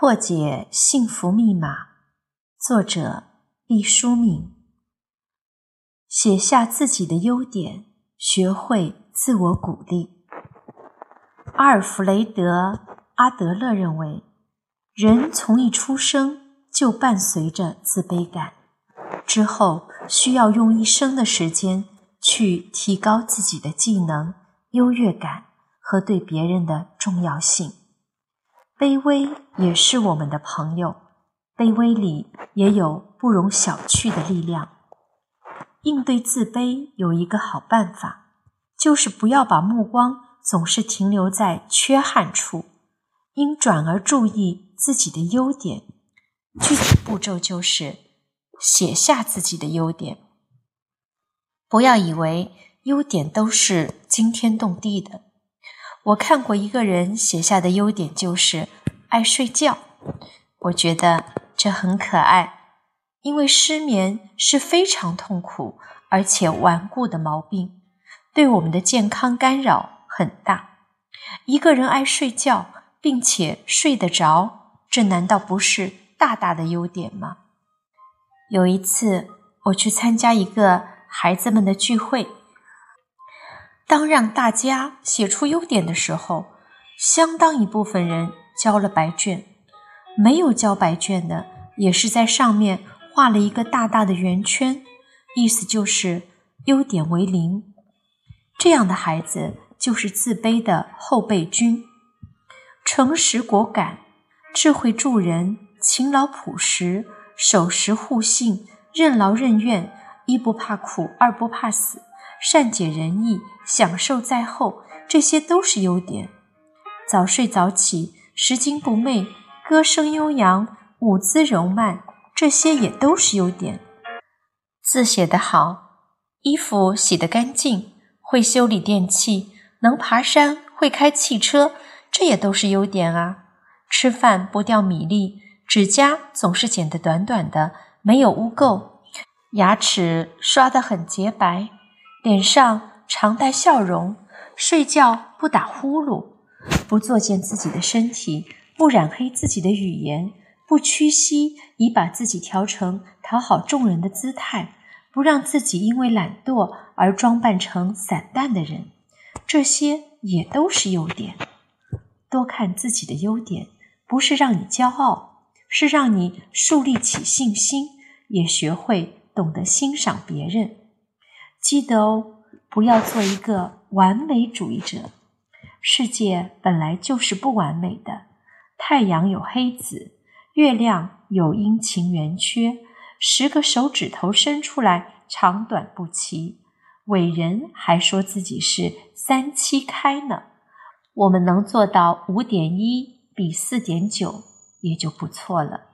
破解幸福密码，作者毕淑敏。写下自己的优点，学会自我鼓励。阿尔弗雷德·阿德勒认为，人从一出生就伴随着自卑感，之后需要用一生的时间去提高自己的技能、优越感和对别人的重要性。卑微也是我们的朋友，卑微里也有不容小觑的力量。应对自卑有一个好办法，就是不要把目光总是停留在缺憾处，应转而注意自己的优点。具体步骤就是写下自己的优点。不要以为优点都是惊天动地的。我看过一个人写下的优点就是爱睡觉，我觉得这很可爱，因为失眠是非常痛苦而且顽固的毛病，对我们的健康干扰很大。一个人爱睡觉并且睡得着，这难道不是大大的优点吗？有一次我去参加一个孩子们的聚会。当让大家写出优点的时候，相当一部分人交了白卷，没有交白卷的也是在上面画了一个大大的圆圈，意思就是优点为零。这样的孩子就是自卑的后备军。诚实果敢、智慧助人、勤劳朴实、守时互信、任劳任怨，一不怕苦，二不怕死。善解人意，享受在后，这些都是优点。早睡早起，拾金不昧，歌声悠扬，舞姿柔慢，这些也都是优点。字写得好，衣服洗得干净，会修理电器，能爬山，会开汽车，这也都是优点啊。吃饭不掉米粒，指甲总是剪得短短的，没有污垢，牙齿刷得很洁白。脸上常带笑容，睡觉不打呼噜，不作践自己的身体，不染黑自己的语言，不屈膝以把自己调成讨好众人的姿态，不让自己因为懒惰而装扮成散淡的人，这些也都是优点。多看自己的优点，不是让你骄傲，是让你树立起信心，也学会懂得欣赏别人。记得哦，不要做一个完美主义者。世界本来就是不完美的，太阳有黑子，月亮有阴晴圆缺，十个手指头伸出来长短不齐。伟人还说自己是三七开呢。我们能做到五点一比四点九，也就不错了。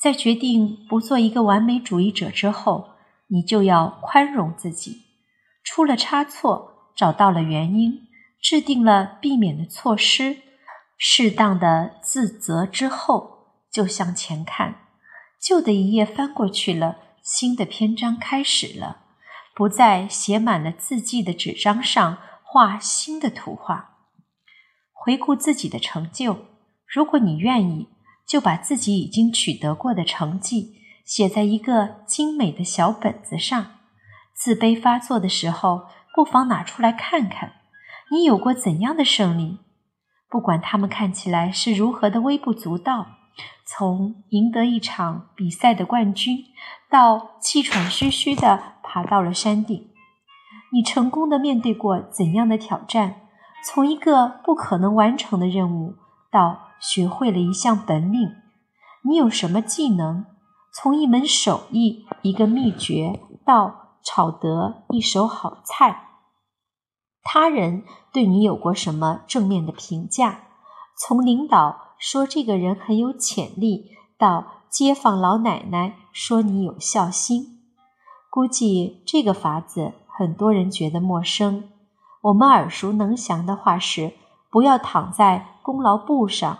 在决定不做一个完美主义者之后。你就要宽容自己，出了差错，找到了原因，制定了避免的措施，适当的自责之后，就向前看。旧的一页翻过去了，新的篇章开始了。不在写满了字迹的纸张上画新的图画。回顾自己的成就，如果你愿意，就把自己已经取得过的成绩。写在一个精美的小本子上。自卑发作的时候，不妨拿出来看看，你有过怎样的胜利？不管他们看起来是如何的微不足道，从赢得一场比赛的冠军，到气喘吁吁地爬到了山顶，你成功的面对过怎样的挑战？从一个不可能完成的任务，到学会了一项本领，你有什么技能？从一门手艺、一个秘诀到炒得一手好菜，他人对你有过什么正面的评价？从领导说这个人很有潜力，到街坊老奶奶说你有孝心，估计这个法子很多人觉得陌生。我们耳熟能详的话是：不要躺在功劳簿上。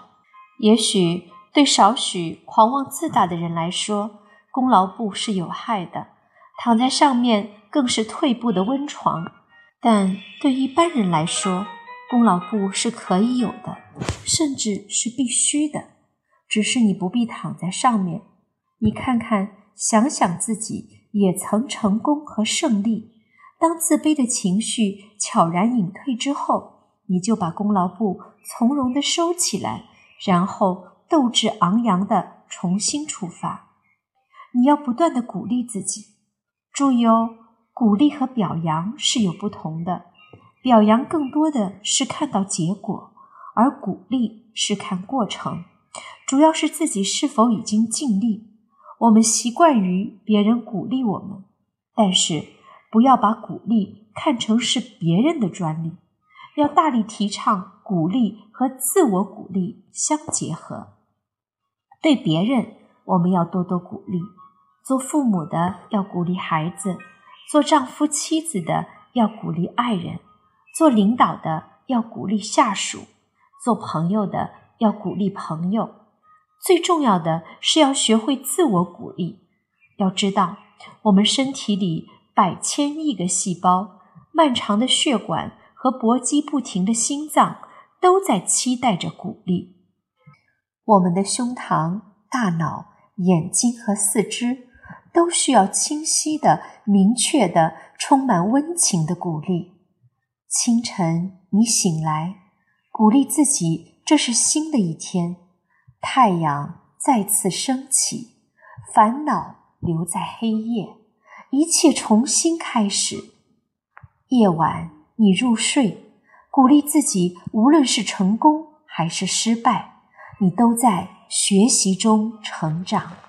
也许。对少许狂妄自大的人来说，功劳簿是有害的，躺在上面更是退步的温床。但对一般人来说，功劳簿是可以有的，甚至是必须的。只是你不必躺在上面。你看看，想想自己也曾成功和胜利。当自卑的情绪悄然隐退之后，你就把功劳簿从容地收起来，然后斗志昂扬地重新出发。你要不断地鼓励自己。注意哦，鼓励和表扬是有不同的。表扬更多的是看到结果，而鼓励是看过程，主要是自己是否已经尽力。我们习惯于别人鼓励我们，但是不要把鼓励看成是别人的专利，要大力提倡鼓励和自我鼓励相结合。对别人，我们要多多鼓励；做父母的要鼓励孩子，做丈夫妻子的要鼓励爱人。做领导的要鼓励下属，做朋友的要鼓励朋友，最重要的是要学会自我鼓励。要知道，我们身体里百千亿个细胞、漫长的血管和搏击不停的心脏都在期待着鼓励。我们的胸膛、大脑、眼睛和四肢都需要清晰的、明确的、充满温情的鼓励。清晨，你醒来，鼓励自己，这是新的一天，太阳再次升起，烦恼留在黑夜，一切重新开始。夜晚，你入睡，鼓励自己，无论是成功还是失败，你都在学习中成长。